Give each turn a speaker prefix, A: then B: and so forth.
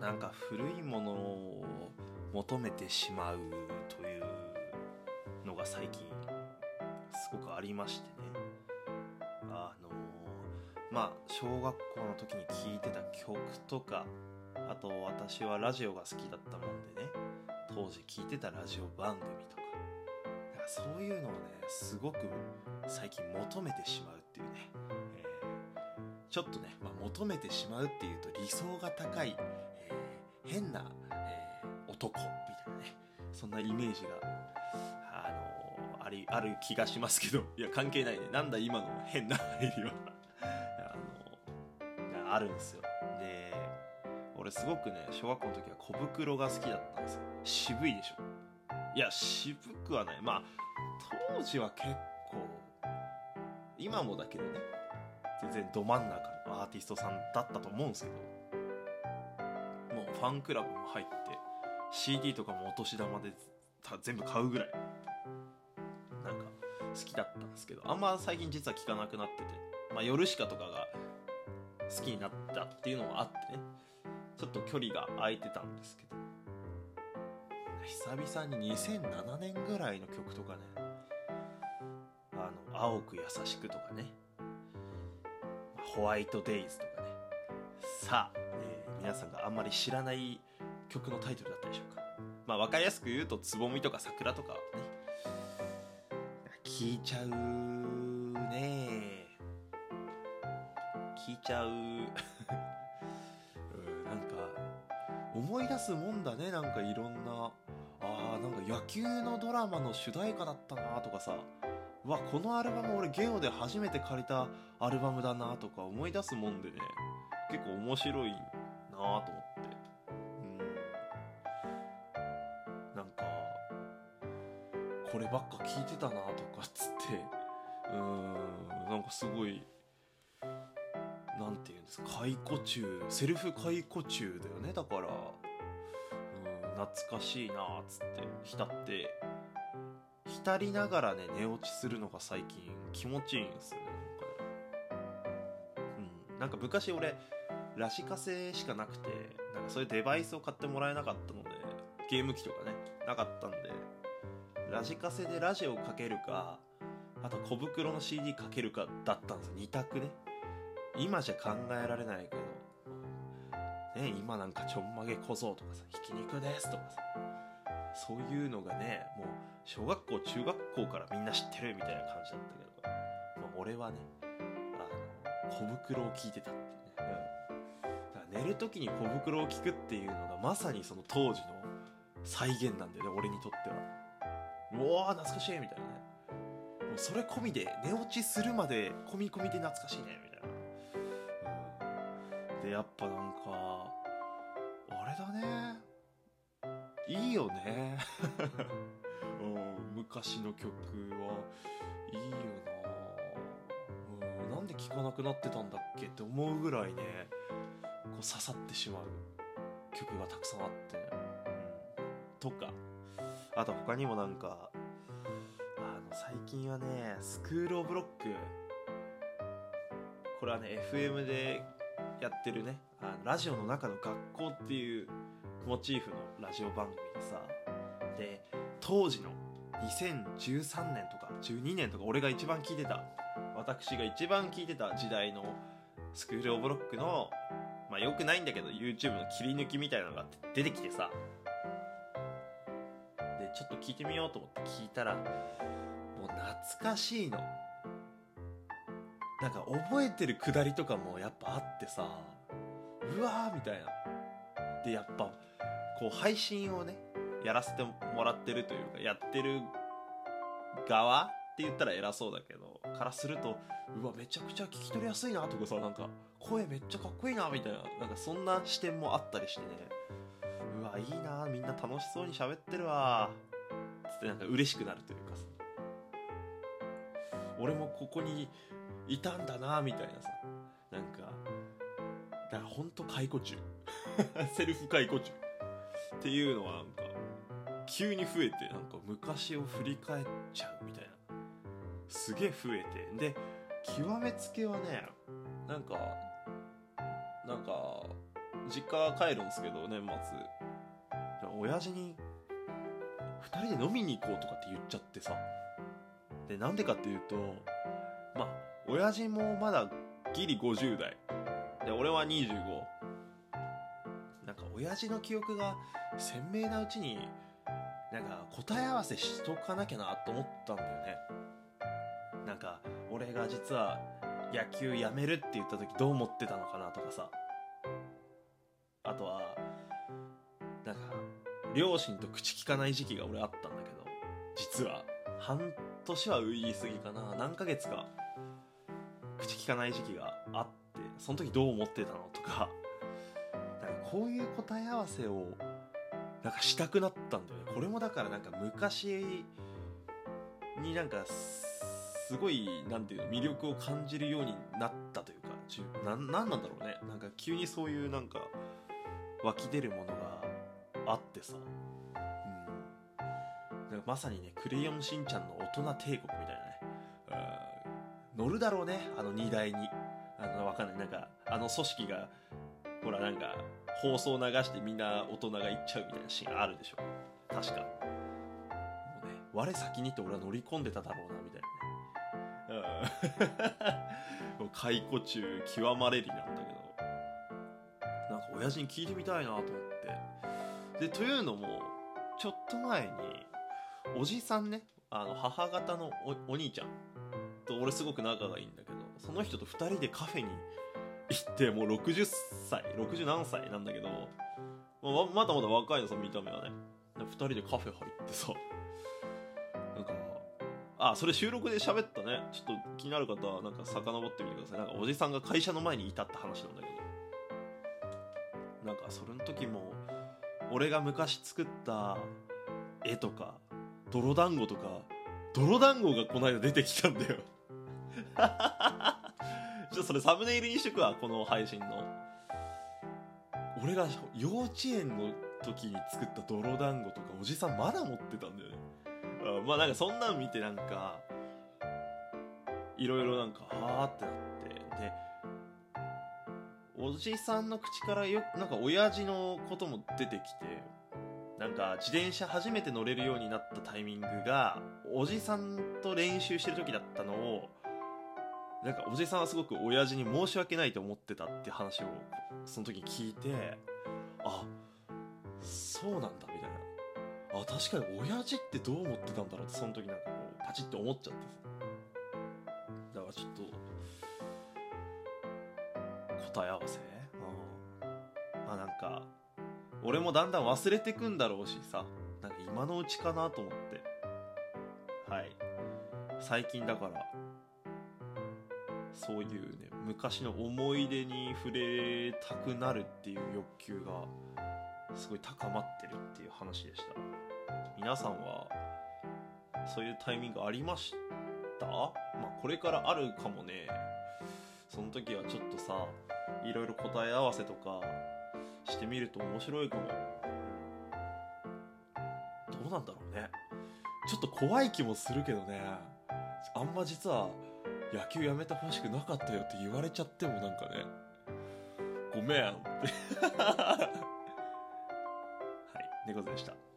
A: なんか古いものを求めてしまうというのが最近すごくありましてね。あのまあ小学校の時に聴いてた曲とかあと私はラジオが好きだったもんでね。当時聴いてたラジオ番組とか。なんかそういうのをねすごく最近求めてしまうっていうね、ちょっとね、まあ、求めてしまうっていうと理想が高い、えー変な、えー男みたいなねそんなイメージがあのありある気がしますけどいや関係ないね。なんだ今の変な入りは。あのあるんですよ。で俺すごくね小学校の時は小袋が好きだったんですよ。渋いでしょ。いや渋くはない。まあ当時は結構今もだけどね全然ど真ん中のアーティストさんだったと思うんですけどもうファンクラブも入って CD とかもお年玉で全部買うぐらいなんか好きだったんですけどあんま最近実は聴かなくなっててまあヨルシカとかが好きになったっていうのもあってねちょっと距離が空いてたんですけど久々に2007年ぐらいの曲とかねあの青く優しくとかねホワイトデイズとかね。さあ、えー皆さんがあんまり知らない曲のタイトルだったでしょうか。まあ分かりやすく言うとつぼみとか桜とかね。聞いちゃうね。聞いちゃう。うんなんか思い出すもんだね。なんかいろんな。あーなんか野球のドラマの主題歌だったなとかさ。わこのアルバム俺ゲオで初めて借りたアルバムだなとか思い出すもんでね。結構面白いなと思って。うん。なんかこればっか聞いてたなとかっつって。うん。なんかすごいなんていうんですか解雇中セルフ解雇中だよね。だからうん懐かしいなっつって浸って浸りながらね寝落ちするのが最近気持ちいいんですよねうん。なんか昔俺ラジカセしかなくてなんかそういうデバイスを買ってもらえなかったのでゲーム機とかねなかったんでラジカセでラジオをかけるかあと小袋の CD かけるかだったんですよ。2択ね。今じゃ考えられないけどね今なんかちょんまげ小僧とかさひき肉ですとかさそういうのがねもう小学校中学校からみんな知ってるみたいな感じだったけど、まあ、俺はねあの小袋を聞いてたっていうね、うん、だから寝る時に小袋を聞くっていうのがまさにその当時の再現なんだよね俺にとっては。うわ懐かしいみたいなね。もうそれ込みで寝落ちするまで込み込みで懐かしいねみたいな、うん、でやっぱなんかあれだね。いいよね、昔の曲はいいよな、うん、なんで聴かなくなってたんだっけって思うぐらいねこう刺さってしまう曲がたくさんあって、うん、とか。あと他にもなんかあの最近はねスクール・オブ・ロック。これはね FM でやってるねあのラジオの中の学校っていうモチーフのラジオ番組でさで当時の2013年とか12年とか俺が一番聞いてた。私が一番聞いてた時代のスクール・オブ・ロックのまあよくないんだけど YouTube の切り抜きみたいなのが出てきてさ。でちょっと聞いてみようと思って聞いたらもう懐かしいの。なんか覚えてるくだりとかもやっぱあってさうわーみたいな。でやっぱこう配信をねやらせてもらってるというかやってる側って言ったら偉そうだけどからするとうわめちゃくちゃ聞き取りやすいなとかさなんか声めっちゃかっこいいなみたいななんかそんな視点もあったりしてね。うわいいなみんな楽しそうに喋ってるわ。つってなんか嬉しくなるというかさ。俺もここにいたんだなみたいなさ。なんかだからほんと解雇中。セルフ解雇中。っていうのはなんか急に増えてなんか昔を振り返っちゃうみたいな。すげえ増えて。で極めつけはねなんかなんか実家帰るんですけど年末。親父に2人で飲みに行こうとかって言っちゃってさ。でなんでかっていうとまあ親父もまだギリ50代。で俺は25なんか親父の記憶が鮮明なうちになんか答え合わせしとかなきゃなと思ったんだよね。なんか俺が実は野球やめるって言った時どう思ってたのかなとかさ。あとはなんか両親と口聞かない時期が俺あったんだけど。実は半年は言い過ぎかな。何ヶ月か口聞かない時期があってその時どう思ってたのとか。なんかこういう答え合わせをなんかしたくなったんだよね。これもだからなんか昔になんかすごいなんていうの魅力を感じるようになったというかじゅなんなんだろうね。なんか急にそういうなんか湧き出るものがあってさ、うん、なんかまさにね「クレヨンしんちゃん」の大人帝国みたいなね、うん、乗るだろうねあの荷台に。あのわかんない。なんかあの組織がほらなんか放送流してみんな大人が行っちゃうみたいなシーンあるでしょ。確か。もうね我先にって俺は乗り込んでただろうなみたいなね。うん。解雇中極まれりなんだけど。なんか親父に聞いてみたいなと思って。でというのもちょっと前におじさんねあの母方のお兄ちゃんと俺すごく仲がいいんだけどその人と2人でカフェにってもう60歳60何歳なんだけどままだまだ若いのさ見た目はね。2人でカフェ入ってさ。なんかあそれ収録で喋ったね。ちょっと気になる方はなんか遡ってみてください。なんかおじさんが会社の前にいたって話なんだけど。なんかそれの時も俺が昔作った絵とか泥団子とか泥団子がこの間出てきたんだよ。ちょっとそれサムネイルにしとくわこの配信の。俺が幼稚園の時に作った泥団子とかおじさんまだ持ってたんだよね。あまあなんかそんなん見てなんかいろいろなんかあーってなって。でおじさんの口からよなんか親父のことも出てきてなんか自転車初めて乗れるようになったタイミングがおじさんと練習してる時だったのをなんかおじさんはすごく親父に申し訳ないと思ってたって話をその時に聞いてあそうなんだみたいな。あ確かに親父ってどう思ってたんだろうってその時なんかこうパチッて思っちゃって。だからちょっと答え合わせ？うん。まあなんか俺もだんだん忘れてくんだろうしさ。なんか今のうちかなと思って。はい。最近だからそういうね昔の思い出に触れたくなるっていう欲求がすごい高まってるっていう話でした。皆さんはそういうタイミングありました？まあこれからあるかもね。その時はちょっとさいろいろ答え合わせとかしてみると面白いかも。どうなんだろうね。ちょっと怖い気もするけどね。あんま実は野球やめてほしくなかったよって言われちゃってもなんかねごめんって。はい猫背でした。